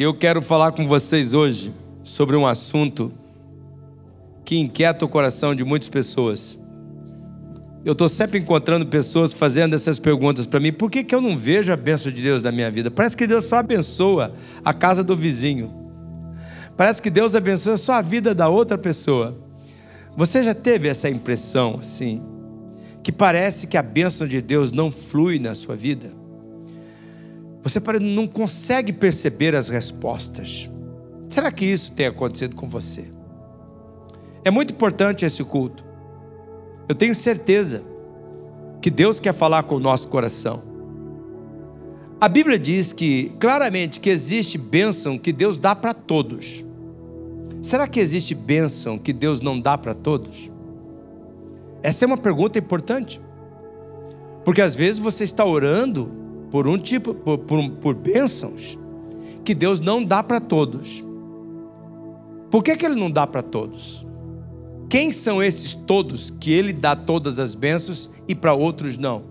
E eu quero falar com vocês hoje sobre um assunto que inquieta o coração de muitas pessoas. Eu estou sempre encontrando pessoas fazendo essas perguntas para mim: por que, que eu não vejo a bênção de Deus na minha vida? Parece que Deus só abençoa a casa do vizinho. Parece que Deus abençoa só a vida da outra pessoa. Você já teve essa impressão assim? Que parece que a bênção de Deus não flui na sua vida? Você não consegue perceber as respostas. Será que isso tem acontecido com você? É muito importante esse culto. Eu tenho certeza que Deus quer falar com o nosso coração. A Bíblia diz que claramente que existe bênção que Deus dá para todos. Será que existe bênção que Deus não dá para todos? Essa é uma pergunta importante. Porque às vezes você está orando por um tipo, por, por, por bênçãos que Deus não dá para todos. Por que, que Ele não dá para todos? Quem são esses todos que ele dá todas as bênçãos e para outros não?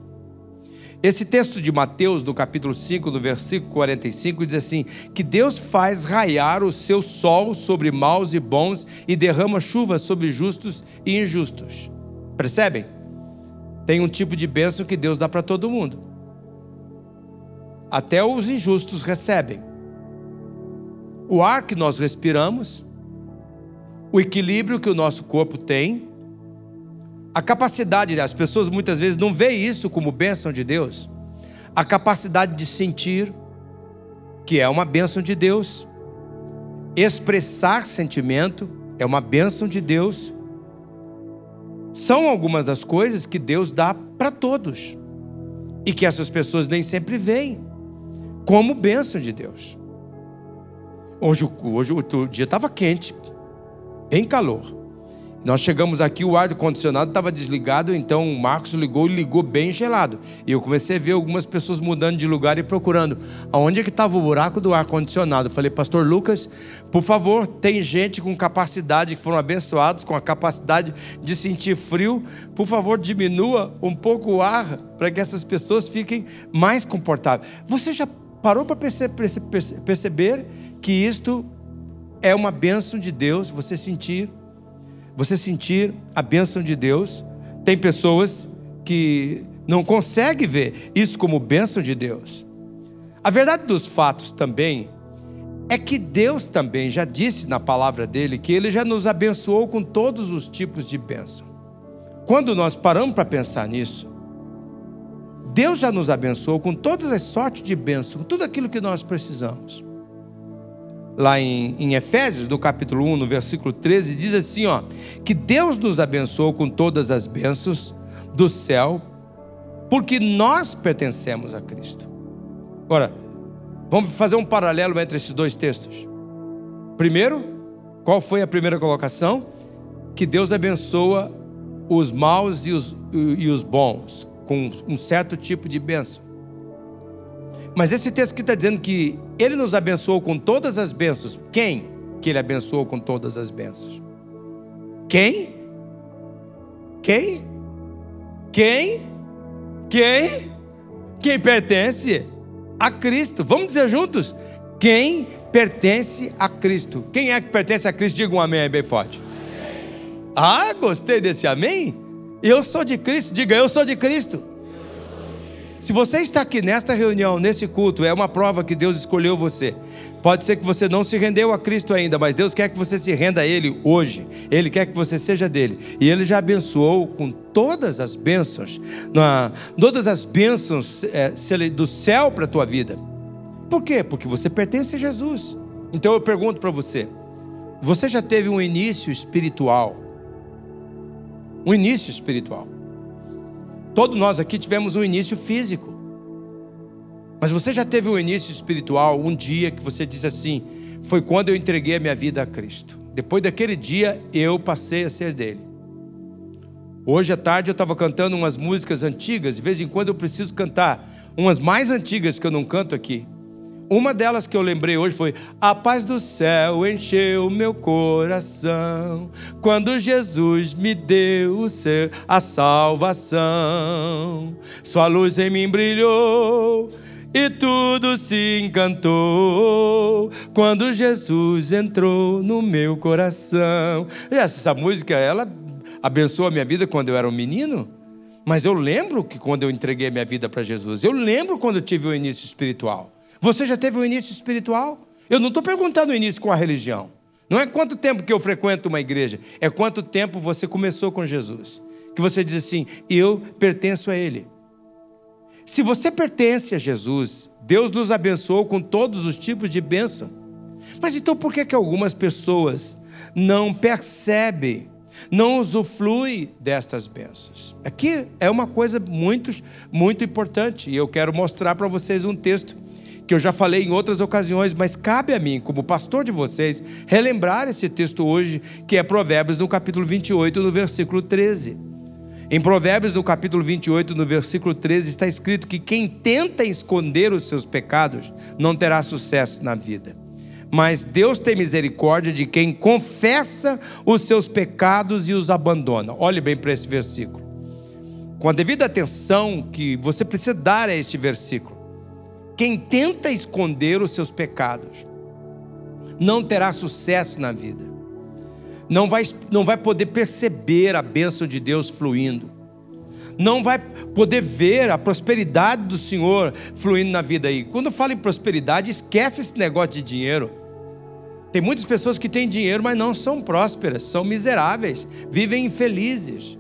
Esse texto de Mateus, no capítulo 5, no versículo 45, diz assim: Que Deus faz raiar o seu sol sobre maus e bons e derrama chuva sobre justos e injustos. Percebem? Tem um tipo de bênção que Deus dá para todo mundo. Até os injustos recebem. O ar que nós respiramos o equilíbrio que o nosso corpo tem, a capacidade, as pessoas muitas vezes não veem isso como bênção de Deus, a capacidade de sentir, que é uma bênção de Deus, expressar sentimento é uma bênção de Deus, são algumas das coisas que Deus dá para todos e que essas pessoas nem sempre veem como bênção de Deus. Hoje, hoje o dia estava quente, bem calor. Nós chegamos aqui, o ar-condicionado estava desligado, então o Marcos ligou e ligou bem gelado. E eu comecei a ver algumas pessoas mudando de lugar e procurando aonde é que estava o buraco do ar-condicionado. Falei, Pastor Lucas, por favor, tem gente com capacidade, que foram abençoados com a capacidade de sentir frio, por favor, diminua um pouco o ar para que essas pessoas fiquem mais confortáveis. Você já parou para perceber que isto é uma bênção de Deus você sentir, você sentir a bênção de Deus. Tem pessoas que não conseguem ver isso como bênção de Deus. A verdade dos fatos também é que Deus também já disse na palavra dele que ele já nos abençoou com todos os tipos de bênção. Quando nós paramos para pensar nisso, Deus já nos abençoou com todas as sortes de bênção, com tudo aquilo que nós precisamos lá em, em Efésios, do capítulo 1, no versículo 13, diz assim: ó, que Deus nos abençoou com todas as bênçãos do céu, porque nós pertencemos a Cristo. Agora, vamos fazer um paralelo entre esses dois textos. Primeiro, qual foi a primeira colocação? Que Deus abençoa os maus e os, e os bons, com um certo tipo de bênção. Mas esse texto que está dizendo que ele nos abençoou com todas as bênçãos. Quem que ele abençoou com todas as bênçãos? Quem? Quem? Quem? Quem? Quem pertence a Cristo? Vamos dizer juntos? Quem pertence a Cristo? Quem é que pertence a Cristo? Diga um amém bem forte. Ah, gostei desse amém? Eu sou de Cristo. Diga, eu sou de Cristo. Se você está aqui nesta reunião, nesse culto, é uma prova que Deus escolheu você. Pode ser que você não se rendeu a Cristo ainda, mas Deus quer que você se renda a Ele hoje. Ele quer que você seja dele. E Ele já abençoou com todas as bênçãos, na, todas as bênçãos é, do céu para a tua vida. Por quê? Porque você pertence a Jesus. Então eu pergunto para você: você já teve um início espiritual? Um início espiritual. Todos nós aqui tivemos um início físico. Mas você já teve um início espiritual, um dia que você disse assim: foi quando eu entreguei a minha vida a Cristo. Depois daquele dia, eu passei a ser dele. Hoje à tarde eu estava cantando umas músicas antigas, de vez em quando eu preciso cantar umas mais antigas que eu não canto aqui. Uma delas que eu lembrei hoje foi: A paz do céu encheu meu coração quando Jesus me deu o seu, a salvação. Sua luz em mim brilhou e tudo se encantou quando Jesus entrou no meu coração. Essa música, ela abençoou a minha vida quando eu era um menino, mas eu lembro que quando eu entreguei minha vida para Jesus, eu lembro quando eu tive o início espiritual. Você já teve o início espiritual? Eu não estou perguntando o início com a religião. Não é quanto tempo que eu frequento uma igreja, é quanto tempo você começou com Jesus. Que você diz assim: eu pertenço a Ele. Se você pertence a Jesus, Deus nos abençoou com todos os tipos de bênção. Mas então por que, que algumas pessoas não percebem, não usufruem destas bênçãos? Aqui é uma coisa muito, muito importante e eu quero mostrar para vocês um texto que eu já falei em outras ocasiões, mas cabe a mim, como pastor de vocês, relembrar esse texto hoje, que é Provérbios no capítulo 28, no versículo 13. Em Provérbios, no capítulo 28, no versículo 13, está escrito que quem tenta esconder os seus pecados não terá sucesso na vida. Mas Deus tem misericórdia de quem confessa os seus pecados e os abandona. Olhe bem para esse versículo. Com a devida atenção que você precisa dar a este versículo. Quem tenta esconder os seus pecados não terá sucesso na vida não vai, não vai poder perceber a bênção de Deus fluindo, não vai poder ver a prosperidade do Senhor fluindo na vida aí. Quando eu falo em prosperidade, esquece esse negócio de dinheiro. Tem muitas pessoas que têm dinheiro, mas não são prósperas, são miseráveis, vivem infelizes.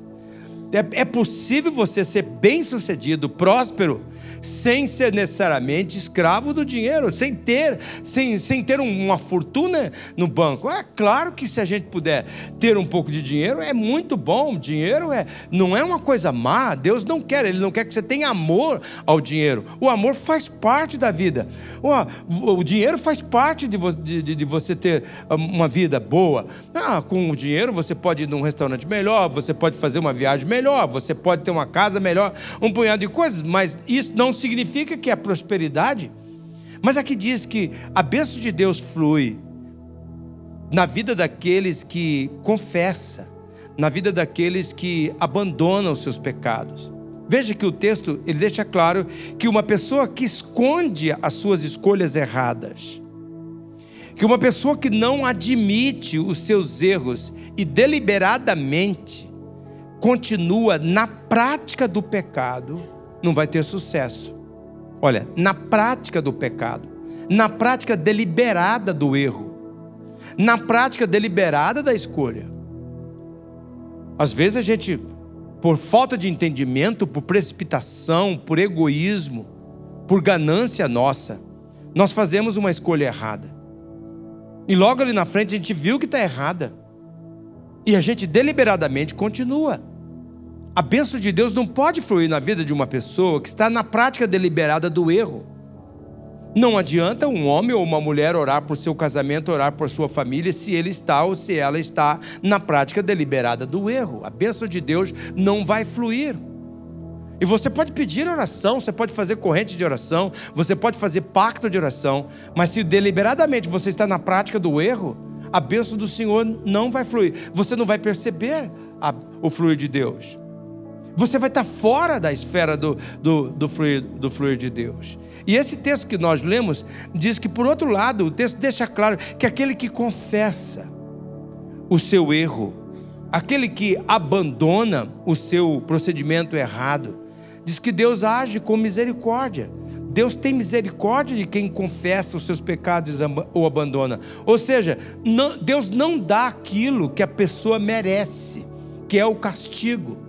É, é possível você ser bem sucedido, próspero, sem ser necessariamente escravo do dinheiro, sem ter, sem, sem ter uma fortuna no banco. É claro que se a gente puder ter um pouco de dinheiro, é muito bom. Dinheiro é, não é uma coisa má. Deus não quer, Ele não quer que você tenha amor ao dinheiro. O amor faz parte da vida. O, o dinheiro faz parte de, de, de, você ter uma vida boa. Ah, com o dinheiro você pode ir num restaurante melhor, você pode fazer uma viagem melhor, você pode ter uma casa melhor, um punhado de coisas, mas isso não significa que é prosperidade, mas aqui diz que a bênção de Deus flui na vida daqueles que confessa, na vida daqueles que abandonam os seus pecados. Veja que o texto ele deixa claro que uma pessoa que esconde as suas escolhas erradas, que uma pessoa que não admite os seus erros e deliberadamente continua na prática do pecado, não vai ter sucesso. Olha, na prática do pecado, na prática deliberada do erro, na prática deliberada da escolha. Às vezes a gente, por falta de entendimento, por precipitação, por egoísmo, por ganância nossa, nós fazemos uma escolha errada. E logo ali na frente a gente viu que está errada. E a gente deliberadamente continua. A bênção de Deus não pode fluir na vida de uma pessoa que está na prática deliberada do erro. Não adianta um homem ou uma mulher orar por seu casamento, orar por sua família, se ele está ou se ela está na prática deliberada do erro. A bênção de Deus não vai fluir. E você pode pedir oração, você pode fazer corrente de oração, você pode fazer pacto de oração, mas se deliberadamente você está na prática do erro, a bênção do Senhor não vai fluir. Você não vai perceber a, o fluir de Deus você vai estar fora da esfera do, do, do, fluir, do fluir de Deus. E esse texto que nós lemos diz que, por outro lado, o texto deixa claro que aquele que confessa o seu erro, aquele que abandona o seu procedimento errado, diz que Deus age com misericórdia. Deus tem misericórdia de quem confessa os seus pecados ou abandona. Ou seja, não, Deus não dá aquilo que a pessoa merece, que é o castigo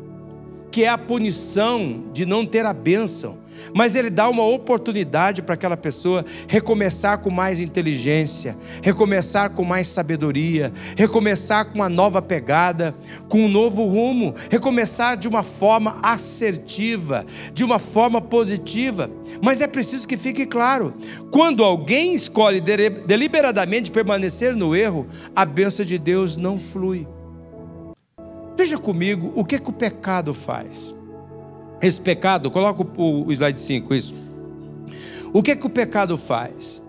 que é a punição de não ter a bênção, mas ele dá uma oportunidade para aquela pessoa recomeçar com mais inteligência, recomeçar com mais sabedoria, recomeçar com uma nova pegada, com um novo rumo, recomeçar de uma forma assertiva, de uma forma positiva. Mas é preciso que fique claro: quando alguém escolhe deliberadamente permanecer no erro, a bênção de Deus não flui. Veja comigo o que, que o pecado faz. Esse pecado, coloca o slide 5, isso. O que, que o pecado faz?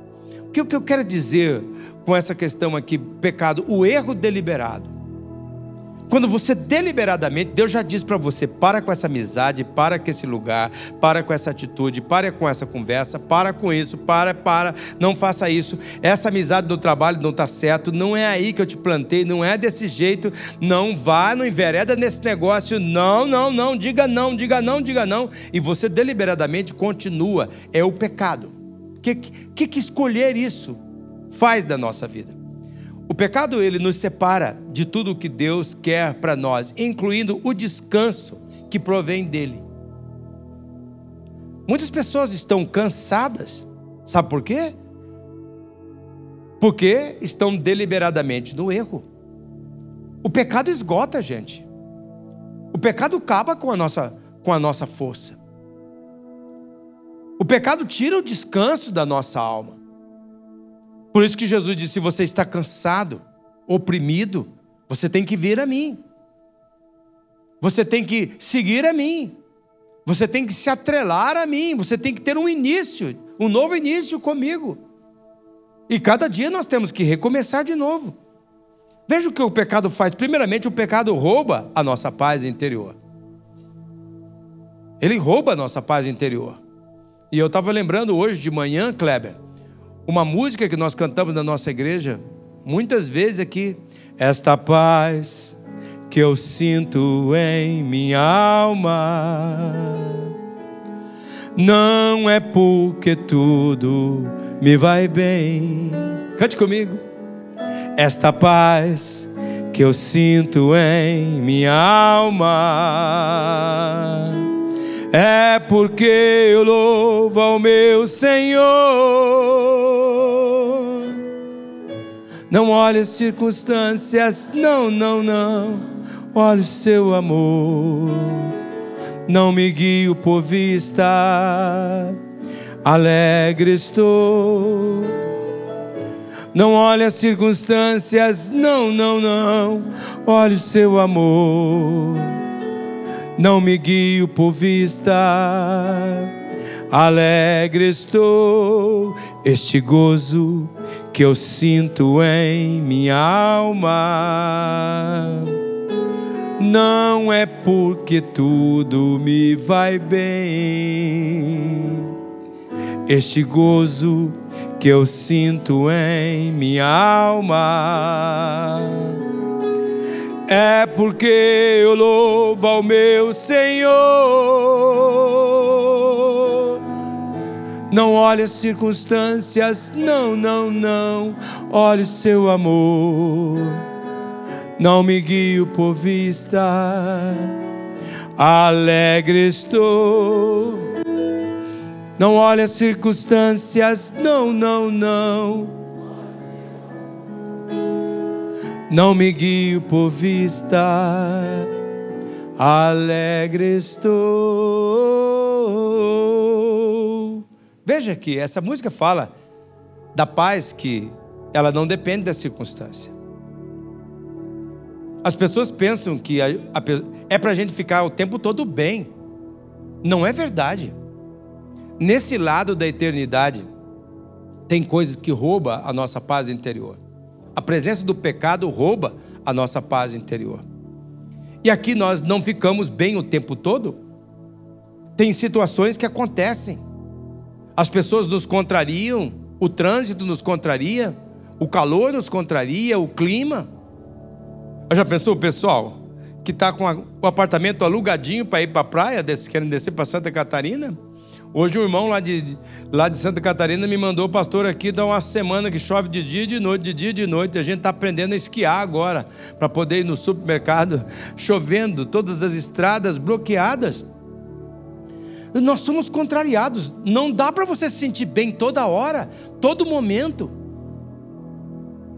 O que eu quero dizer com essa questão aqui, pecado, o erro deliberado. Quando você deliberadamente, Deus já diz para você: para com essa amizade, para com esse lugar, para com essa atitude, para com essa conversa, para com isso, para, para, não faça isso. Essa amizade no trabalho não está certo, não é aí que eu te plantei, não é desse jeito, não vá, não envereda nesse negócio, não, não, não, diga não, diga não, diga não. E você deliberadamente continua, é o pecado. O que, que, que escolher isso faz da nossa vida? O pecado ele nos separa de tudo o que Deus quer para nós, incluindo o descanso que provém dele. Muitas pessoas estão cansadas. Sabe por quê? Porque estão deliberadamente no erro. O pecado esgota a gente. O pecado acaba com a nossa, com a nossa força. O pecado tira o descanso da nossa alma. Por isso que Jesus disse: se você está cansado, oprimido, você tem que vir a mim. Você tem que seguir a mim. Você tem que se atrelar a mim. Você tem que ter um início, um novo início comigo. E cada dia nós temos que recomeçar de novo. Veja o que o pecado faz. Primeiramente, o pecado rouba a nossa paz interior. Ele rouba a nossa paz interior. E eu estava lembrando hoje de manhã, Kleber, uma música que nós cantamos na nossa igreja, muitas vezes aqui, esta paz que eu sinto em minha alma, não é porque tudo me vai bem. Cante comigo. Esta paz que eu sinto em minha alma é porque eu louvo ao meu Senhor. Não olhe as circunstâncias, não, não, não. Olhe o seu amor. Não me guio por vista, alegre estou. Não olhe as circunstâncias, não, não, não. Olhe o seu amor não me guio por vista. Alegre estou, este gozo que eu sinto em minha alma. Não é porque tudo me vai bem. Este gozo que eu sinto em minha alma é porque eu louvo ao meu Senhor. Não olhe as circunstâncias, não, não, não. Olhe o seu amor. Não me guio por vista. Alegre estou. Não olhe as circunstâncias, não, não, não não me guio por vista, alegre estou. Veja que essa música fala da paz que ela não depende da circunstância. As pessoas pensam que a, a, é para a gente ficar o tempo todo bem. Não é verdade. Nesse lado da eternidade, tem coisas que roubam a nossa paz interior. A presença do pecado rouba a nossa paz interior. E aqui nós não ficamos bem o tempo todo. Tem situações que acontecem. As pessoas nos contrariam, o trânsito nos contraria, o calor nos contraria, o clima. Já pensou, pessoal, que está com o apartamento alugadinho para ir para a praia, querendo descer para Santa Catarina? Hoje o irmão lá de, lá de Santa Catarina me mandou, pastor, aqui dá uma semana que chove de dia e de noite, de dia e de noite. A gente está aprendendo a esquiar agora, para poder ir no supermercado, chovendo, todas as estradas bloqueadas. Nós somos contrariados. Não dá para você se sentir bem toda hora, todo momento.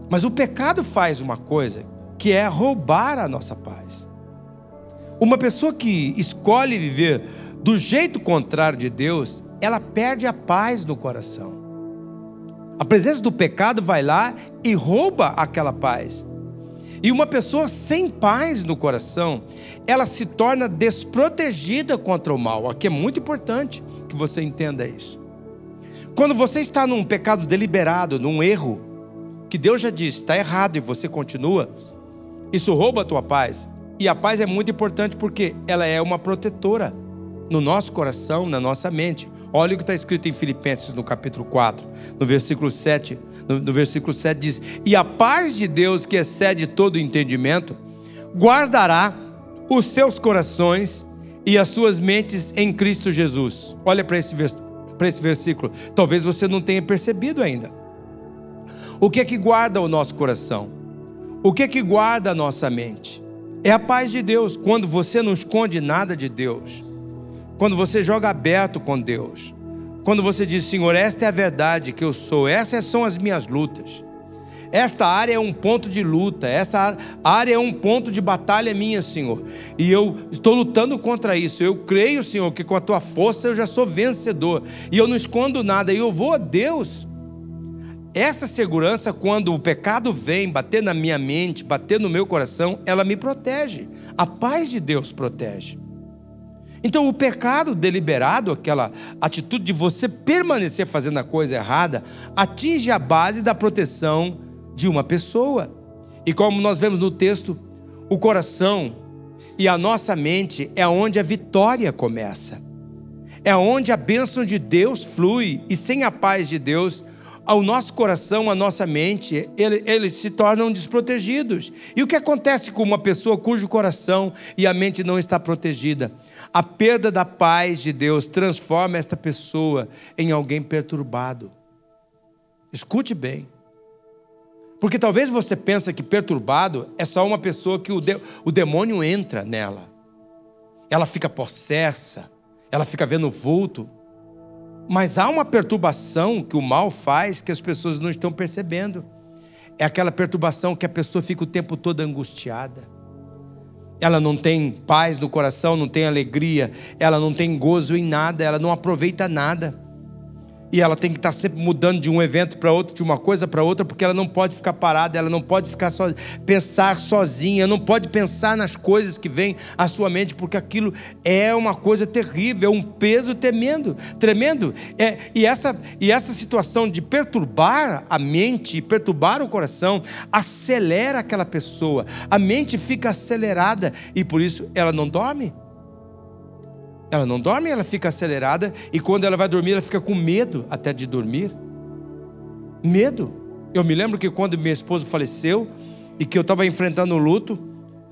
Mas o pecado faz uma coisa, que é roubar a nossa paz. Uma pessoa que escolhe viver do jeito contrário de Deus, ela perde a paz no coração. A presença do pecado vai lá e rouba aquela paz. E uma pessoa sem paz no coração, ela se torna desprotegida contra o mal. Aqui é muito importante que você entenda isso. Quando você está num pecado deliberado, num erro, que Deus já disse, está errado e você continua, isso rouba a tua paz. E a paz é muito importante porque ela é uma protetora no nosso coração, na nossa mente. Olha o que está escrito em Filipenses no capítulo 4, no versículo 7. No, no versículo 7 diz: E a paz de Deus, que excede todo entendimento, guardará os seus corações e as suas mentes em Cristo Jesus. Olha para esse, esse versículo. Talvez você não tenha percebido ainda. O que é que guarda o nosso coração? O que é que guarda a nossa mente? É a paz de Deus. Quando você não esconde nada de Deus, quando você joga aberto com Deus, quando você diz, Senhor, esta é a verdade que eu sou, essas são as minhas lutas. Esta área é um ponto de luta, esta área é um ponto de batalha minha, Senhor. E eu estou lutando contra isso. Eu creio, Senhor, que com a tua força eu já sou vencedor. E eu não escondo nada, e eu vou a Deus. Essa segurança, quando o pecado vem bater na minha mente, bater no meu coração, ela me protege. A paz de Deus protege. Então, o pecado deliberado, aquela atitude de você permanecer fazendo a coisa errada, atinge a base da proteção de uma pessoa. E como nós vemos no texto, o coração e a nossa mente é onde a vitória começa. É onde a bênção de Deus flui, e sem a paz de Deus, ao nosso coração, a nossa mente, eles, eles se tornam desprotegidos. E o que acontece com uma pessoa cujo coração e a mente não está protegida? A perda da paz de Deus transforma esta pessoa em alguém perturbado. Escute bem. Porque talvez você pense que perturbado é só uma pessoa que o, de, o demônio entra nela. Ela fica possessa, ela fica vendo vulto. Mas há uma perturbação que o mal faz que as pessoas não estão percebendo. É aquela perturbação que a pessoa fica o tempo todo angustiada. Ela não tem paz no coração, não tem alegria, ela não tem gozo em nada, ela não aproveita nada e ela tem que estar sempre mudando de um evento para outro, de uma coisa para outra, porque ela não pode ficar parada, ela não pode ficar só, pensar sozinha, não pode pensar nas coisas que vêm à sua mente, porque aquilo é uma coisa terrível, é um peso tremendo, tremendo. É, e, essa, e essa situação de perturbar a mente, perturbar o coração, acelera aquela pessoa. A mente fica acelerada e por isso ela não dorme. Ela não dorme, ela fica acelerada e quando ela vai dormir, ela fica com medo até de dormir. Medo. Eu me lembro que quando minha esposa faleceu e que eu estava enfrentando o luto,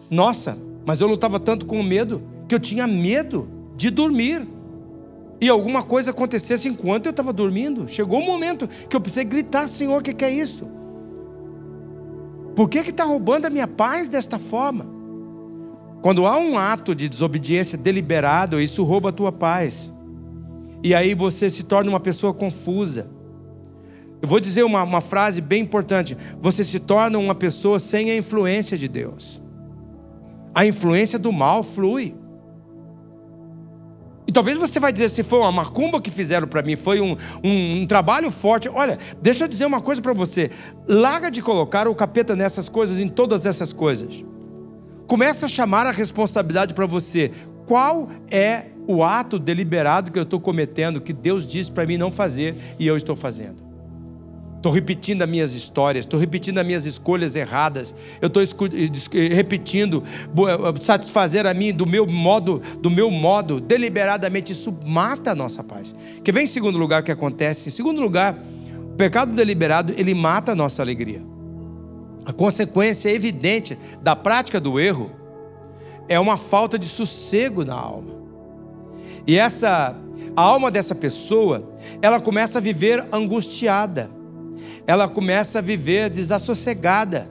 nossa, mas eu lutava tanto com medo que eu tinha medo de dormir. E alguma coisa acontecesse enquanto eu estava dormindo. Chegou um momento que eu precisei gritar, Senhor, o que, que é isso? Por que está roubando a minha paz desta forma? Quando há um ato de desobediência deliberado, isso rouba a tua paz. E aí você se torna uma pessoa confusa. Eu vou dizer uma, uma frase bem importante: você se torna uma pessoa sem a influência de Deus. A influência do mal flui. E talvez você vai dizer se foi uma macumba que fizeram para mim, foi um, um, um, trabalho forte. Olha, deixa eu dizer uma coisa para você: larga de colocar o capeta nessas coisas, em todas essas coisas. Começa a chamar a responsabilidade para você. Qual é o ato deliberado que eu estou cometendo, que Deus disse para mim não fazer e eu estou fazendo? Estou repetindo as minhas histórias, estou repetindo as minhas escolhas erradas, eu estou repetindo satisfazer a mim do meu modo, do meu modo, deliberadamente. Isso mata a nossa paz. Que vem em segundo lugar o que acontece? Em segundo lugar, o pecado deliberado ele mata a nossa alegria. A consequência evidente da prática do erro é uma falta de sossego na alma. E essa a alma dessa pessoa, ela começa a viver angustiada. Ela começa a viver desassossegada.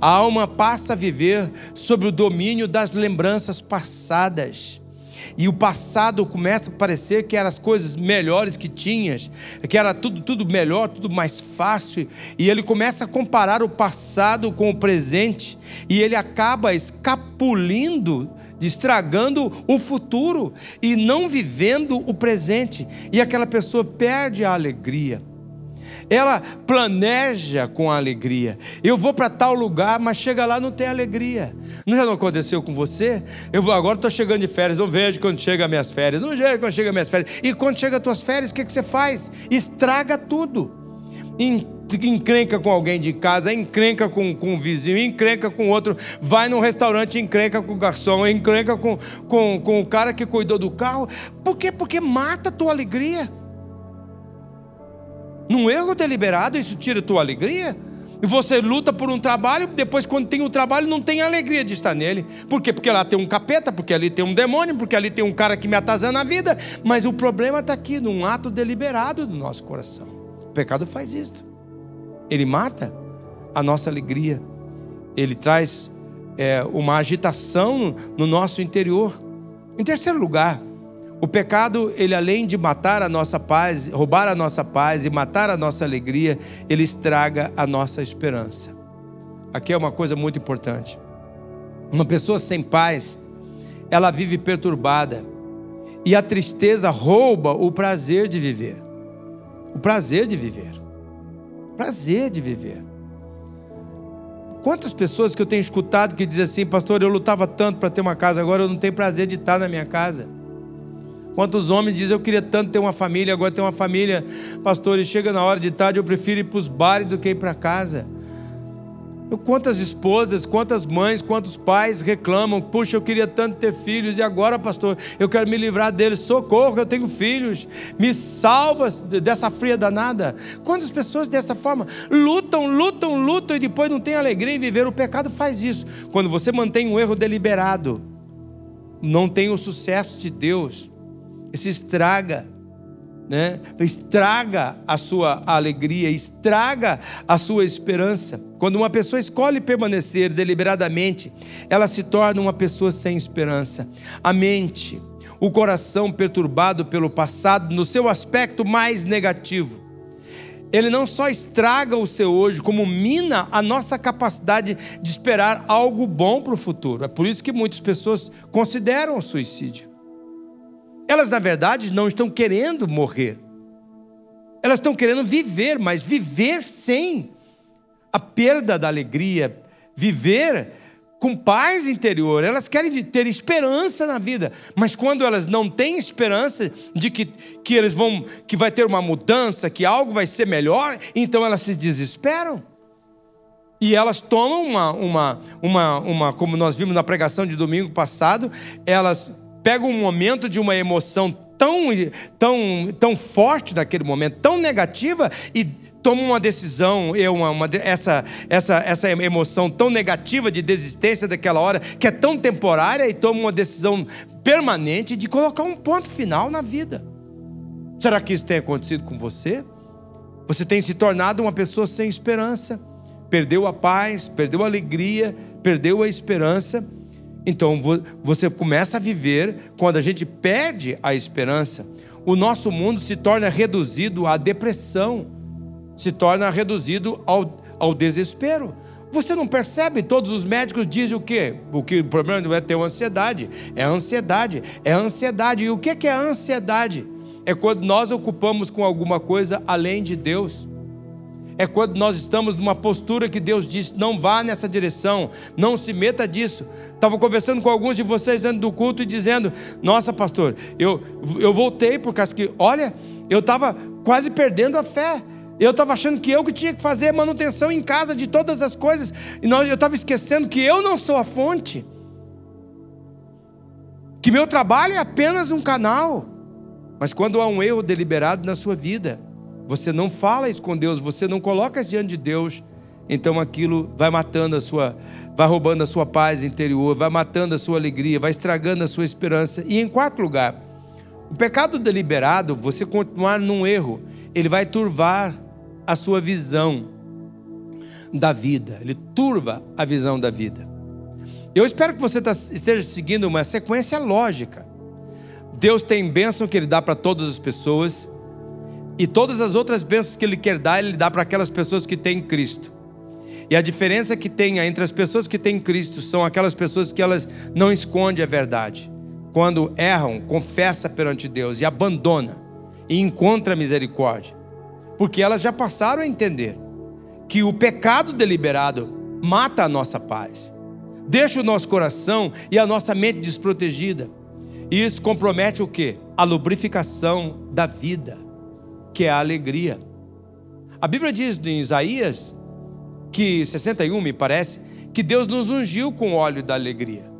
A alma passa a viver sob o domínio das lembranças passadas e o passado começa a parecer que eram as coisas melhores que tinhas, que era tudo, tudo melhor, tudo mais fácil, e ele começa a comparar o passado com o presente, e ele acaba escapulindo estragando o futuro e não vivendo o presente, e aquela pessoa perde a alegria ela planeja com alegria. Eu vou para tal lugar, mas chega lá não tem alegria. Não já não aconteceu com você? Eu vou agora estou chegando de férias, não vejo quando chega minhas férias, não vejo quando chega minhas férias. E quando chega as tuas férias, o que, que você faz? Estraga tudo. Encrenca com alguém de casa, encrenca com, com vizinho, encrenca com outro, vai num restaurante, encrenca com o garçom, encrenca com, com, com o cara que cuidou do carro. Por quê? Porque mata a tua alegria. Num erro deliberado, isso tira a tua alegria. E você luta por um trabalho, depois, quando tem o trabalho, não tem alegria de estar nele. Por quê? Porque lá tem um capeta, porque ali tem um demônio, porque ali tem um cara que me atazana a vida. Mas o problema está aqui, num ato deliberado do nosso coração. O pecado faz isso. Ele mata a nossa alegria. Ele traz é, uma agitação no nosso interior. Em terceiro lugar, o pecado, ele além de matar a nossa paz, roubar a nossa paz e matar a nossa alegria, ele estraga a nossa esperança. Aqui é uma coisa muito importante. Uma pessoa sem paz, ela vive perturbada. E a tristeza rouba o prazer de viver. O prazer de viver. Prazer de viver. Quantas pessoas que eu tenho escutado que dizem assim, pastor, eu lutava tanto para ter uma casa, agora eu não tenho prazer de estar na minha casa. Quantos homens dizem, eu queria tanto ter uma família, agora ter uma família, pastor, e chega na hora de tarde, eu prefiro ir para os bares do que ir para casa. Quantas esposas, quantas mães, quantos pais reclamam, puxa, eu queria tanto ter filhos, e agora, pastor, eu quero me livrar deles, socorro, eu tenho filhos, me salva dessa fria danada. Quantas pessoas dessa forma lutam, lutam, lutam, e depois não tem alegria em viver, o pecado faz isso. Quando você mantém um erro deliberado, não tem o sucesso de Deus, isso estraga, né? estraga a sua alegria, estraga a sua esperança. Quando uma pessoa escolhe permanecer deliberadamente, ela se torna uma pessoa sem esperança. A mente, o coração perturbado pelo passado, no seu aspecto mais negativo, ele não só estraga o seu hoje, como mina a nossa capacidade de esperar algo bom para o futuro. É por isso que muitas pessoas consideram o suicídio. Elas, na verdade, não estão querendo morrer. Elas estão querendo viver, mas viver sem a perda da alegria, viver com paz interior. Elas querem ter esperança na vida, mas quando elas não têm esperança de que, que eles vão, que vai ter uma mudança, que algo vai ser melhor, então elas se desesperam. E elas tomam uma, uma, uma, uma, como nós vimos na pregação de domingo passado, elas pega um momento de uma emoção tão, tão, tão forte naquele momento, tão negativa, e toma uma decisão, uma, uma, essa, essa, essa emoção tão negativa de desistência daquela hora, que é tão temporária, e toma uma decisão permanente de colocar um ponto final na vida. Será que isso tem acontecido com você? Você tem se tornado uma pessoa sem esperança, perdeu a paz, perdeu a alegria, perdeu a esperança então você começa a viver, quando a gente perde a esperança, o nosso mundo se torna reduzido à depressão, se torna reduzido ao, ao desespero. Você não percebe? Todos os médicos dizem o quê? O que o problema não é ter ansiedade, é ansiedade, é ansiedade. E o que é ansiedade? É quando nós ocupamos com alguma coisa além de Deus é quando nós estamos numa postura que Deus diz: não vá nessa direção, não se meta disso. Estava conversando com alguns de vocês antes do culto e dizendo: Nossa, pastor, eu, eu voltei por causa que, olha, eu estava quase perdendo a fé. Eu estava achando que eu que tinha que fazer manutenção em casa de todas as coisas, e eu estava esquecendo que eu não sou a fonte, que meu trabalho é apenas um canal. Mas quando há um erro deliberado na sua vida, você não fala isso com Deus, você não coloca isso diante de Deus, então aquilo vai matando a sua, vai roubando a sua paz interior, vai matando a sua alegria, vai estragando a sua esperança. E em quarto lugar, o pecado deliberado, você continuar num erro, ele vai turvar a sua visão da vida, ele turva a visão da vida. Eu espero que você tá, esteja seguindo uma sequência lógica. Deus tem bênção que Ele dá para todas as pessoas, e todas as outras bênçãos que Ele quer dar, Ele dá para aquelas pessoas que têm Cristo. E a diferença que tem entre as pessoas que têm Cristo são aquelas pessoas que elas não escondem a verdade. Quando erram, confessa perante Deus e abandona e encontra misericórdia. Porque elas já passaram a entender que o pecado deliberado mata a nossa paz. Deixa o nosso coração e a nossa mente desprotegida. E isso compromete o que? A lubrificação da vida que é a alegria. A Bíblia diz em Isaías, que 61 me parece, que Deus nos ungiu com óleo da alegria.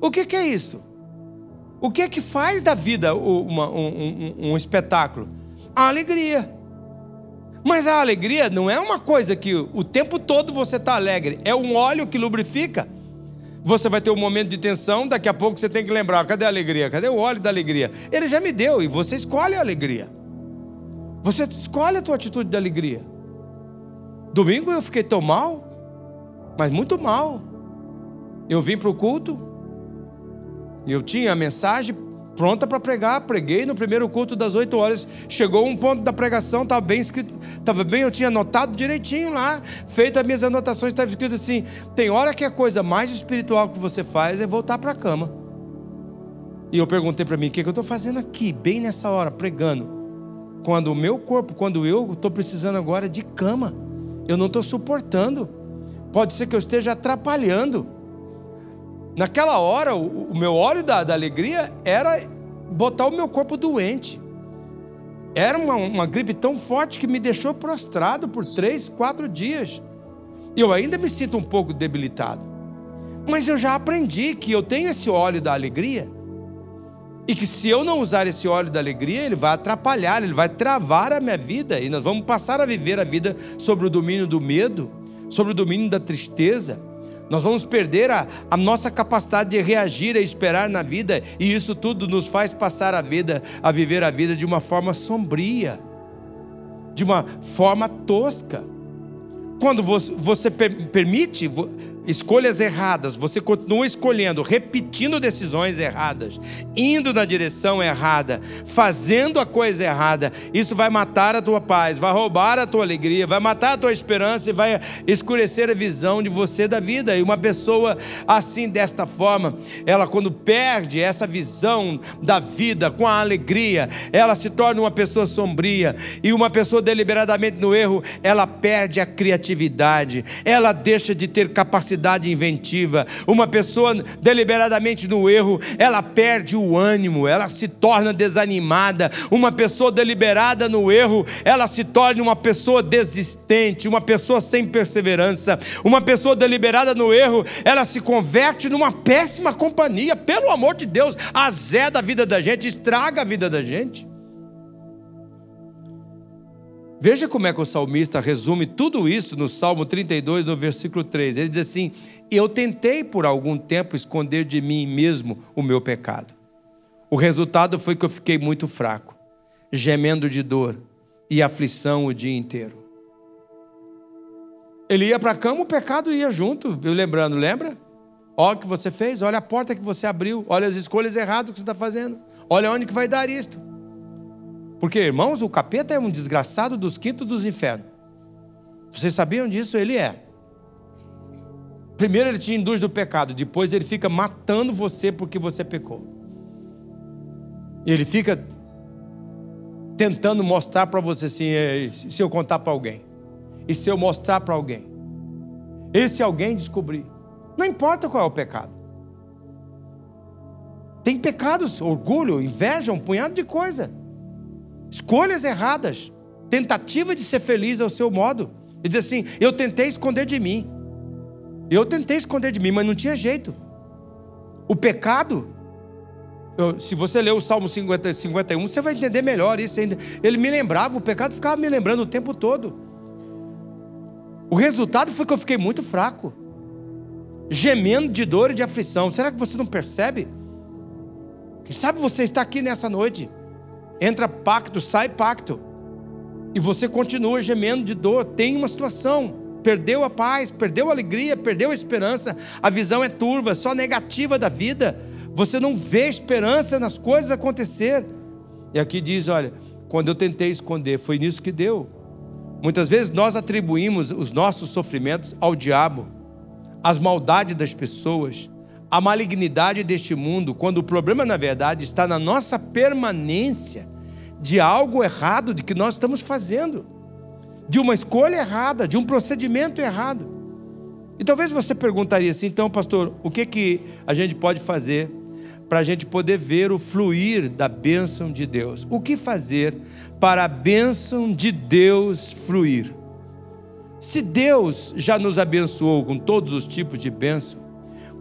O que, que é isso? O que é que faz da vida uma, um, um, um espetáculo? A alegria. Mas a alegria não é uma coisa que o tempo todo você está alegre, é um óleo que lubrifica. Você vai ter um momento de tensão, daqui a pouco você tem que lembrar: cadê a alegria? Cadê o óleo da alegria? Ele já me deu e você escolhe a alegria. Você escolhe a tua atitude de alegria. Domingo eu fiquei tão mal, mas muito mal. Eu vim para o culto, eu tinha a mensagem pronta para pregar, preguei no primeiro culto das 8 horas. Chegou um ponto da pregação, estava bem escrito, estava bem, eu tinha anotado direitinho lá, feito as minhas anotações, estava escrito assim: tem hora que a coisa mais espiritual que você faz é voltar para a cama. E eu perguntei para mim: o que, que eu estou fazendo aqui, bem nessa hora, pregando? Quando o meu corpo, quando eu estou precisando agora de cama, eu não estou suportando. Pode ser que eu esteja atrapalhando. Naquela hora, o, o meu óleo da, da, alegria era botar o meu corpo doente. Era uma, uma gripe tão forte que me deixou prostrado por três, quatro dias. Eu ainda me sinto um pouco debilitado. Mas eu já aprendi que eu tenho esse óleo da alegria. E que se eu não usar esse óleo da alegria, ele vai atrapalhar, ele vai travar a minha vida. E nós vamos passar a viver a vida sobre o domínio do medo, sobre o domínio da tristeza nós vamos perder a, a nossa capacidade de reagir e esperar na vida, e isso tudo nos faz passar a vida, a viver a vida de uma forma sombria, de uma forma tosca. Quando você, você permite, escolhas erradas, você continua escolhendo, repetindo decisões erradas, indo na direção errada, fazendo a coisa errada, isso vai matar a tua paz, vai roubar a tua alegria, vai matar a tua esperança e vai escurecer a visão de você da vida. E uma pessoa assim, desta forma, ela quando perde essa visão da vida com a alegria, ela se torna uma pessoa sombria, e uma pessoa deliberadamente no erro, ela perde a criatividade, ela deixa de ter capacidade capacidade inventiva. Uma pessoa deliberadamente no erro, ela perde o ânimo, ela se torna desanimada. Uma pessoa deliberada no erro, ela se torna uma pessoa desistente, uma pessoa sem perseverança. Uma pessoa deliberada no erro, ela se converte numa péssima companhia. Pelo amor de Deus, azeda a vida da gente, estraga a vida da gente. Veja como é que o salmista resume tudo isso no Salmo 32, no versículo 3. Ele diz assim: Eu tentei por algum tempo esconder de mim mesmo o meu pecado. O resultado foi que eu fiquei muito fraco, gemendo de dor e aflição o dia inteiro. Ele ia para a cama, o pecado ia junto, eu lembrando, lembra? Olha o que você fez, olha a porta que você abriu, olha as escolhas erradas que você está fazendo, olha onde que vai dar isto. Porque, irmãos, o capeta é um desgraçado dos quintos dos infernos. Vocês sabiam disso? Ele é. Primeiro ele te induz do pecado, depois ele fica matando você porque você pecou. Ele fica tentando mostrar para você assim, se eu contar para alguém, e se eu mostrar para alguém, esse alguém descobrir, não importa qual é o pecado. Tem pecados, orgulho, inveja, um punhado de coisa escolhas erradas, tentativa de ser feliz ao seu modo. E diz assim: Eu tentei esconder de mim. Eu tentei esconder de mim, mas não tinha jeito. O pecado, eu, se você ler o Salmo 50, 51, você vai entender melhor isso ainda. Ele me lembrava, o pecado ficava me lembrando o tempo todo. O resultado foi que eu fiquei muito fraco, gemendo de dor e de aflição. Será que você não percebe? Quem sabe você está aqui nessa noite Entra pacto, sai pacto. E você continua gemendo de dor. Tem uma situação. Perdeu a paz, perdeu a alegria, perdeu a esperança. A visão é turva, só negativa da vida. Você não vê esperança nas coisas acontecer. E aqui diz: olha, quando eu tentei esconder, foi nisso que deu. Muitas vezes nós atribuímos os nossos sofrimentos ao diabo, as maldades das pessoas, a malignidade deste mundo, quando o problema, na verdade, está na nossa permanência de algo errado de que nós estamos fazendo, de uma escolha errada, de um procedimento errado. E talvez você perguntaria assim, então, pastor, o que, que a gente pode fazer para a gente poder ver o fluir da bênção de Deus. O que fazer para a bênção de Deus fluir? Se Deus já nos abençoou com todos os tipos de bênção,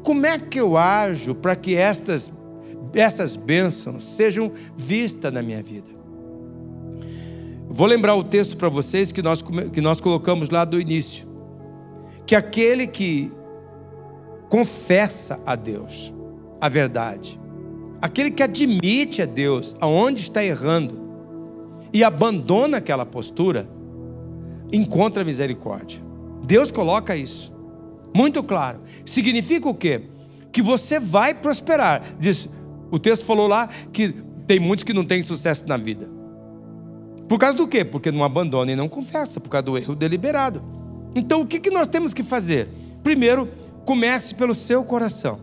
como é que eu ajo para que estas, essas bênçãos sejam vistas na minha vida? Vou lembrar o texto para vocês que nós, que nós colocamos lá do início. Que aquele que confessa a Deus a verdade, aquele que admite a Deus aonde está errando e abandona aquela postura, encontra misericórdia. Deus coloca isso. Muito claro. Significa o quê? Que você vai prosperar. Diz, o texto falou lá que tem muitos que não têm sucesso na vida. Por causa do quê? Porque não abandona e não confessa, por causa do erro deliberado. Então o que, nós temos que fazer? Primeiro, comece pelo seu coração.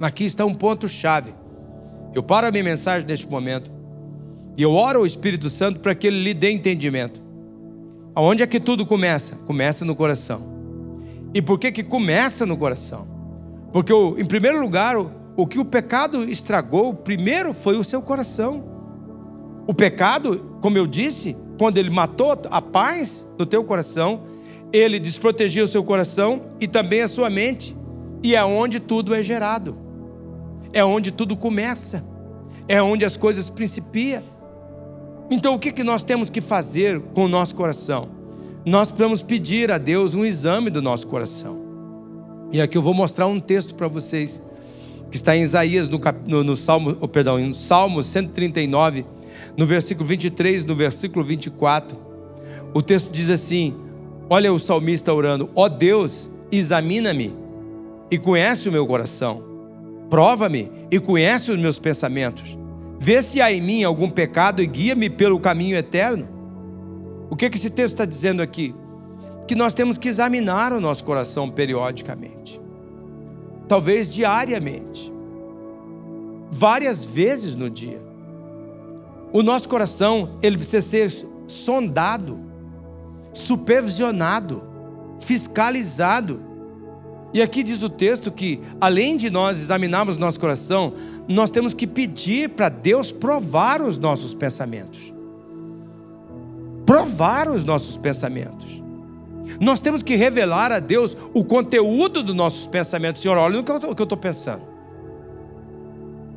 Aqui está um ponto-chave. Eu paro a minha mensagem neste momento e eu oro ao Espírito Santo para que ele lhe dê entendimento. Aonde é que tudo começa? Começa no coração. E por que que começa no coração? Porque, em primeiro lugar, o, o que o pecado estragou, primeiro foi o seu coração. O pecado, como eu disse, quando ele matou a paz no teu coração, ele desprotegia o seu coração e também a sua mente. E é onde tudo é gerado. É onde tudo começa. É onde as coisas principiam. Então, o que, que nós temos que fazer com o nosso coração? Nós precisamos pedir a Deus um exame do nosso coração. E aqui eu vou mostrar um texto para vocês, que está em Isaías, no, no, no Salmo, oh, perdão, Salmo 139, no versículo 23, no versículo 24. O texto diz assim: Olha o salmista orando: Ó oh Deus, examina-me e conhece o meu coração, prova-me e conhece os meus pensamentos Vê se há em mim algum pecado e guia-me pelo caminho eterno. O que, que esse texto está dizendo aqui? Que nós temos que examinar o nosso coração periodicamente, talvez diariamente, várias vezes no dia. O nosso coração ele precisa ser sondado, supervisionado, fiscalizado e aqui diz o texto que, além de nós examinarmos nosso coração, nós temos que pedir para Deus provar os nossos pensamentos. Provar os nossos pensamentos. Nós temos que revelar a Deus o conteúdo dos nossos pensamentos. Senhor, olha o que eu estou pensando.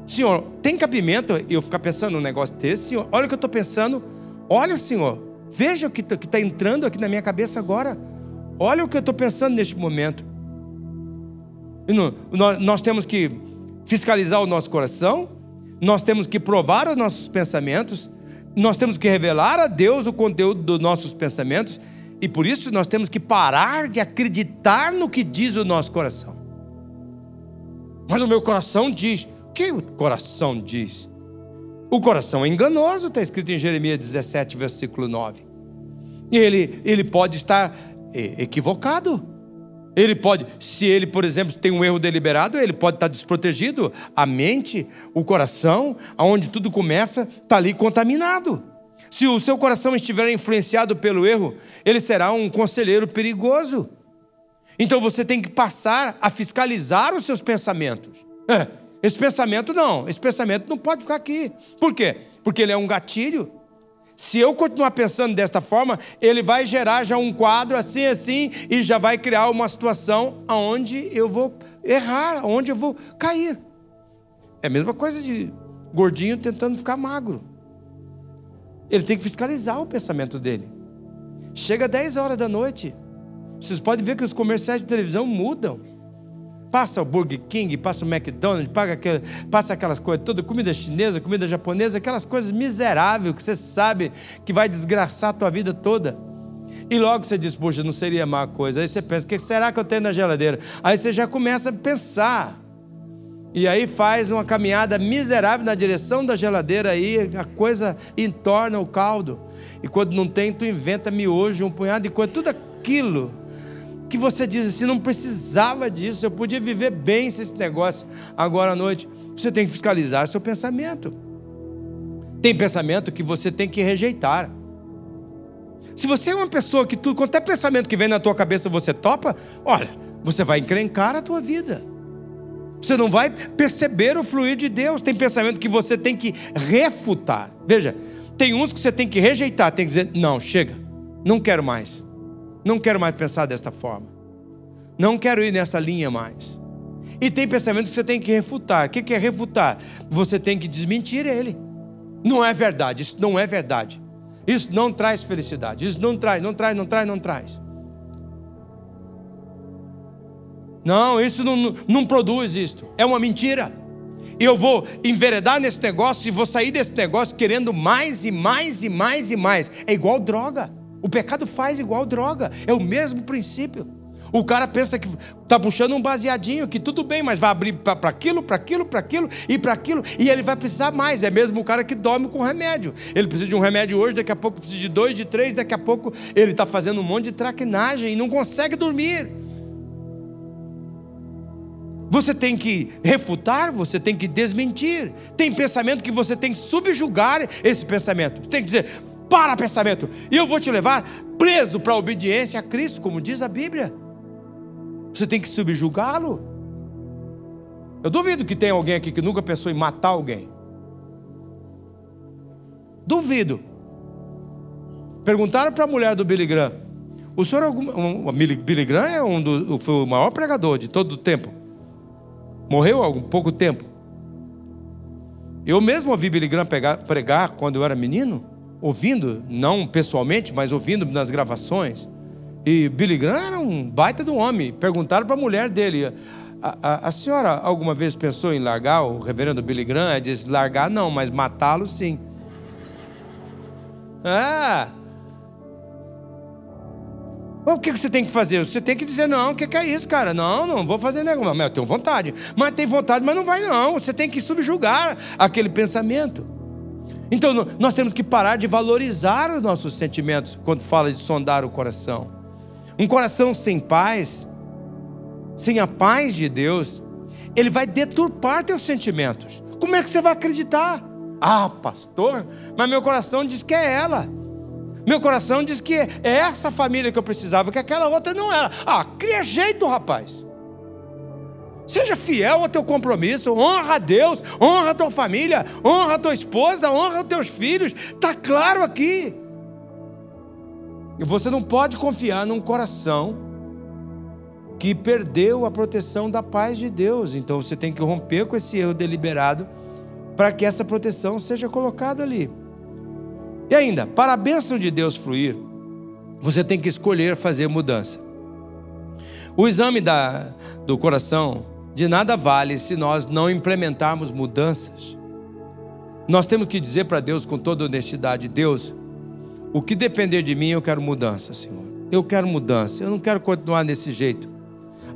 Senhor, tem cabimento eu ficar pensando num negócio desse? Senhor, olha o que eu estou pensando. Olha, Senhor, veja o que está entrando aqui na minha cabeça agora. Olha o que eu estou pensando neste momento. Nós temos que fiscalizar o nosso coração, nós temos que provar os nossos pensamentos, nós temos que revelar a Deus o conteúdo dos nossos pensamentos, e por isso nós temos que parar de acreditar no que diz o nosso coração. Mas o meu coração diz. O que o coração diz? O coração é enganoso, está escrito em Jeremias 17, versículo 9. E ele, ele pode estar equivocado. Ele pode, se ele, por exemplo, tem um erro deliberado, ele pode estar desprotegido. A mente, o coração, aonde tudo começa, está ali contaminado. Se o seu coração estiver influenciado pelo erro, ele será um conselheiro perigoso. Então você tem que passar a fiscalizar os seus pensamentos. É, esse pensamento não, esse pensamento não pode ficar aqui. Por quê? Porque ele é um gatilho se eu continuar pensando desta forma, ele vai gerar já um quadro assim, assim, e já vai criar uma situação onde eu vou errar, onde eu vou cair. É a mesma coisa de gordinho tentando ficar magro. Ele tem que fiscalizar o pensamento dele. Chega 10 horas da noite. Vocês podem ver que os comerciais de televisão mudam. Passa o Burger King, passa o McDonald's, paga aquele, passa aquelas coisas, toda comida chinesa, comida japonesa, aquelas coisas miseráveis que você sabe que vai desgraçar a tua vida toda. E logo você diz, puxa, não seria má coisa. Aí você pensa, o que será que eu tenho na geladeira? Aí você já começa a pensar. E aí faz uma caminhada miserável na direção da geladeira aí, a coisa entorna o caldo. E quando não tem, tu inventa miojo, um punhado de coisa, tudo aquilo que você diz assim, não precisava disso, eu podia viver bem sem esse negócio. Agora à noite, você tem que fiscalizar seu pensamento. Tem pensamento que você tem que rejeitar. Se você é uma pessoa que tudo, qualquer pensamento que vem na tua cabeça você topa, olha, você vai encrencar a tua vida. Você não vai perceber o fluir de Deus. Tem pensamento que você tem que refutar. Veja, tem uns que você tem que rejeitar, tem que dizer: não, chega, não quero mais. Não quero mais pensar desta forma. Não quero ir nessa linha mais. E tem pensamentos que você tem que refutar. O que é refutar? Você tem que desmentir ele. Não é verdade, isso não é verdade. Isso não traz felicidade. Isso não traz, não traz, não traz, não traz. Não, isso não, não produz isto. É uma mentira. Eu vou enveredar nesse negócio e vou sair desse negócio querendo mais e mais e mais e mais. É igual droga. O pecado faz igual droga. É o mesmo princípio. O cara pensa que está puxando um baseadinho, que tudo bem, mas vai abrir para aquilo, para aquilo, para aquilo e para aquilo, e ele vai precisar mais. É mesmo o cara que dorme com remédio. Ele precisa de um remédio hoje, daqui a pouco precisa de dois, de três, daqui a pouco ele está fazendo um monte de traquinagem e não consegue dormir. Você tem que refutar, você tem que desmentir. Tem pensamento que você tem que subjugar esse pensamento. Tem que dizer, para pensamento, e eu vou te levar preso para a obediência a Cristo, como diz a Bíblia. Você tem que subjugá-lo. Eu duvido que tenha alguém aqui que nunca pensou em matar alguém. Duvido. Perguntaram para a mulher do Billy Graham. O senhor, o Billy Graham é um do, foi o maior pregador de todo o tempo. Morreu há algum pouco tempo. Eu mesmo ouvi Billy Graham pregar quando eu era menino, ouvindo, não pessoalmente, mas ouvindo nas gravações. E Billy Graham era um baita do homem. Perguntaram para a mulher dele: a, a, a, senhora alguma vez pensou em largar o reverendo Billy Graham? Ela disse: largar não, mas matá-lo sim. Ah! O que você tem que fazer? Você tem que dizer, não, o que é isso, cara? Não, não vou fazer negócio. Mas eu tenho vontade. Mas tem vontade, mas não vai, não. Você tem que subjugar aquele pensamento. Então, nós temos que parar de valorizar os nossos sentimentos quando fala de sondar o coração. Um coração sem paz, sem a paz de Deus, ele vai deturpar teus sentimentos. Como é que você vai acreditar? Ah, pastor, mas meu coração diz que é ela. Meu coração diz que é essa família que eu precisava, que aquela outra não era. Ah, cria jeito, rapaz. Seja fiel ao teu compromisso, honra a Deus, honra a tua família, honra a tua esposa, honra os teus filhos. Está claro aqui. E você não pode confiar num coração que perdeu a proteção da paz de Deus. Então você tem que romper com esse erro deliberado para que essa proteção seja colocada ali. E ainda, para a bênção de Deus fluir, você tem que escolher fazer mudança. O exame da, do coração de nada vale se nós não implementarmos mudanças. Nós temos que dizer para Deus com toda honestidade: Deus, o que depender de mim, eu quero mudança, Senhor. Eu quero mudança. Eu não quero continuar desse jeito.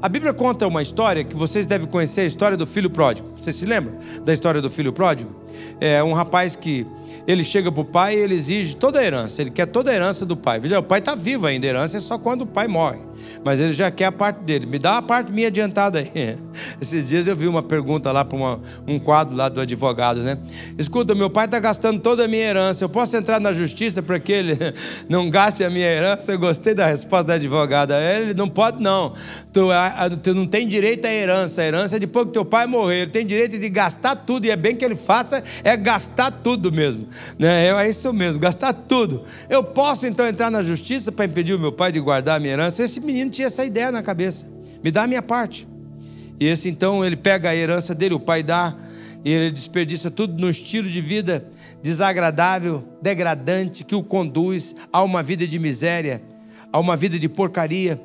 A Bíblia conta uma história que vocês devem conhecer, a história do filho pródigo. Vocês se lembram da história do filho pródigo? É um rapaz que ele chega para o pai e ele exige toda a herança. Ele quer toda a herança do pai. Veja, o pai está vivo ainda, a herança é só quando o pai morre mas ele já quer a parte dele. Me dá a parte minha adiantada aí. Esses dias eu vi uma pergunta lá para um quadro lá do advogado, né? Escuta, meu pai está gastando toda a minha herança. Eu posso entrar na justiça para que ele não gaste a minha herança? Eu gostei da resposta da advogada. Ele não pode, não. Tu, tu não tem direito à herança. A herança é depois que teu pai morrer. Ele tem direito de gastar tudo. E é bem que ele faça, é gastar tudo mesmo. Né? É isso mesmo, gastar tudo. Eu posso então entrar na justiça para impedir o meu pai de guardar a minha herança? Esse menino menino tinha essa ideia na cabeça. Me dá a minha parte. E esse então ele pega a herança dele, o pai dá, e ele desperdiça tudo no estilo de vida desagradável, degradante, que o conduz a uma vida de miséria, a uma vida de porcaria.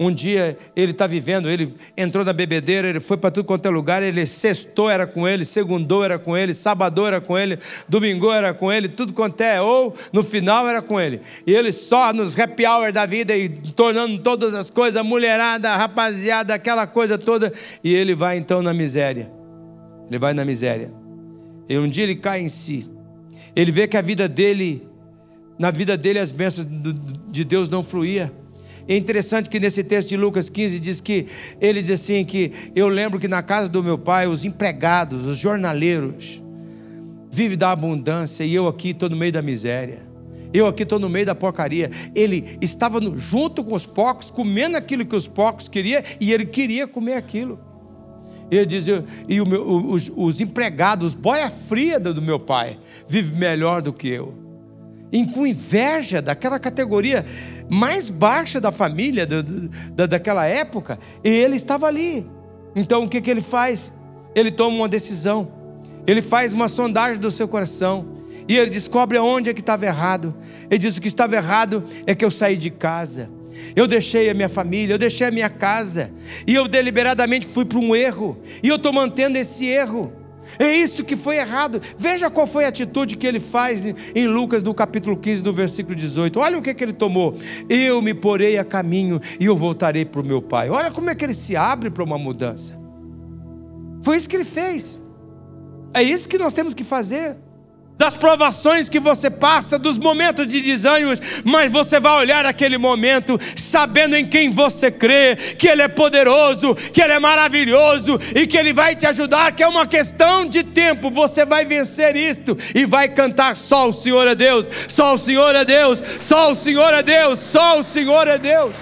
Um dia ele está vivendo, ele entrou na bebedeira, ele foi para tudo quanto é lugar, ele sextou era com ele, segundou era com ele, sabadou era com ele, domingo era com ele, tudo quanto é, ou no final era com ele. E ele só nos happy hour da vida e tornando todas as coisas, mulherada, rapaziada, aquela coisa toda, e ele vai então na miséria. Ele vai na miséria. E um dia ele cai em si. Ele vê que a vida dele, na vida dele as bênçãos de Deus não fluía. É interessante que nesse texto de Lucas 15 diz que ele diz assim que eu lembro que na casa do meu pai os empregados, os jornaleiros vivem da abundância e eu aqui estou no meio da miséria. Eu aqui estou no meio da porcaria. Ele estava no, junto com os porcos, comendo aquilo que os porcos queriam, e ele queria comer aquilo. Ele diz, e meu, os, os, empregados, boia fria do meu pai, vive melhor do que eu. E com inveja daquela categoria mais baixa da família, do, da, daquela época, e ele estava ali. Então o que, que ele faz? Ele toma uma decisão, ele faz uma sondagem do seu coração, e ele descobre aonde é que estava errado. Ele diz: o que estava errado é que eu saí de casa eu deixei a minha família, eu deixei a minha casa, e eu deliberadamente fui para um erro, e eu estou mantendo esse erro. É isso que foi errado. Veja qual foi a atitude que ele faz em Lucas, no capítulo 15, do versículo 18. Olha o que, que ele tomou. Eu me porei a caminho e eu voltarei para o meu pai. Olha como é que ele se abre para uma mudança. Foi isso que ele fez. É isso que nós temos que fazer das provações que você passa, dos momentos de desânimos, mas você vai olhar aquele momento sabendo em quem você crê, que Ele é poderoso, que Ele é maravilhoso e que Ele vai te ajudar, que é uma questão de tempo, você vai vencer isto e vai cantar só o Senhor é Deus, só o Senhor é Deus, só o Senhor é Deus, só o Senhor é Deus.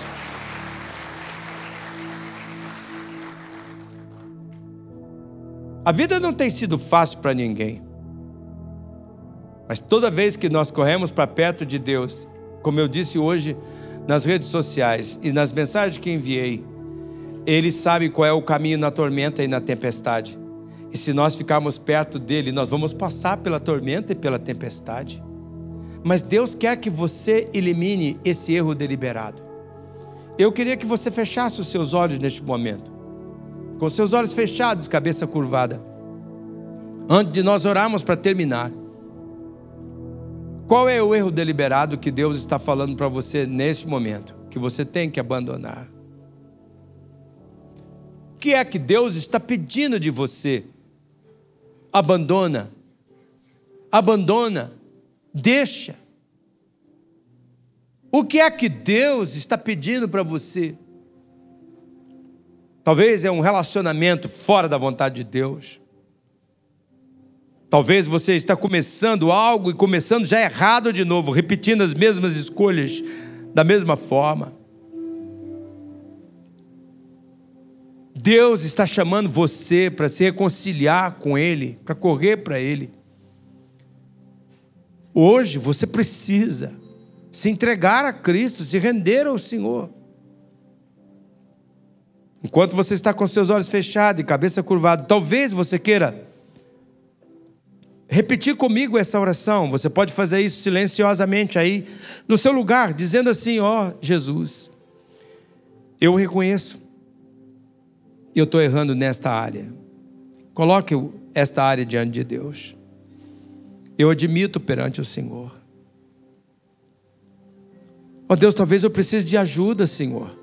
A vida não tem sido fácil para ninguém. Mas toda vez que nós corremos para perto de Deus, como eu disse hoje nas redes sociais e nas mensagens que enviei, Ele sabe qual é o caminho na tormenta e na tempestade. E se nós ficarmos perto dele, nós vamos passar pela tormenta e pela tempestade. Mas Deus quer que você elimine esse erro deliberado. Eu queria que você fechasse os seus olhos neste momento, com seus olhos fechados, cabeça curvada. Antes de nós orarmos para terminar. Qual é o erro deliberado que Deus está falando para você neste momento? Que você tem que abandonar? O que é que Deus está pedindo de você? Abandona. Abandona. Deixa. O que é que Deus está pedindo para você? Talvez é um relacionamento fora da vontade de Deus. Talvez você está começando algo e começando já errado de novo, repetindo as mesmas escolhas da mesma forma. Deus está chamando você para se reconciliar com Ele, para correr para Ele. Hoje você precisa se entregar a Cristo, se render ao Senhor. Enquanto você está com seus olhos fechados e cabeça curvada, talvez você queira repetir comigo essa oração. Você pode fazer isso silenciosamente aí, no seu lugar, dizendo assim: Ó oh, Jesus, eu reconheço, eu estou errando nesta área. Coloque esta área diante de Deus. Eu admito perante o Senhor. Ó oh Deus, talvez eu precise de ajuda, Senhor.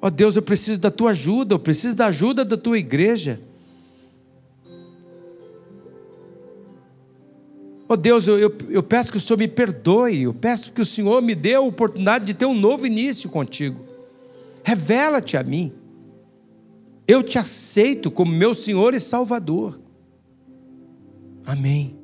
Ó oh Deus, eu preciso da tua ajuda, eu preciso da ajuda da tua igreja. Oh Deus, eu, eu, eu, peço que o Senhor me perdoe, eu peço que o Senhor me dê a oportunidade de ter um novo início contigo. Revela-te a mim. Eu te aceito como meu Senhor e Salvador. Amém.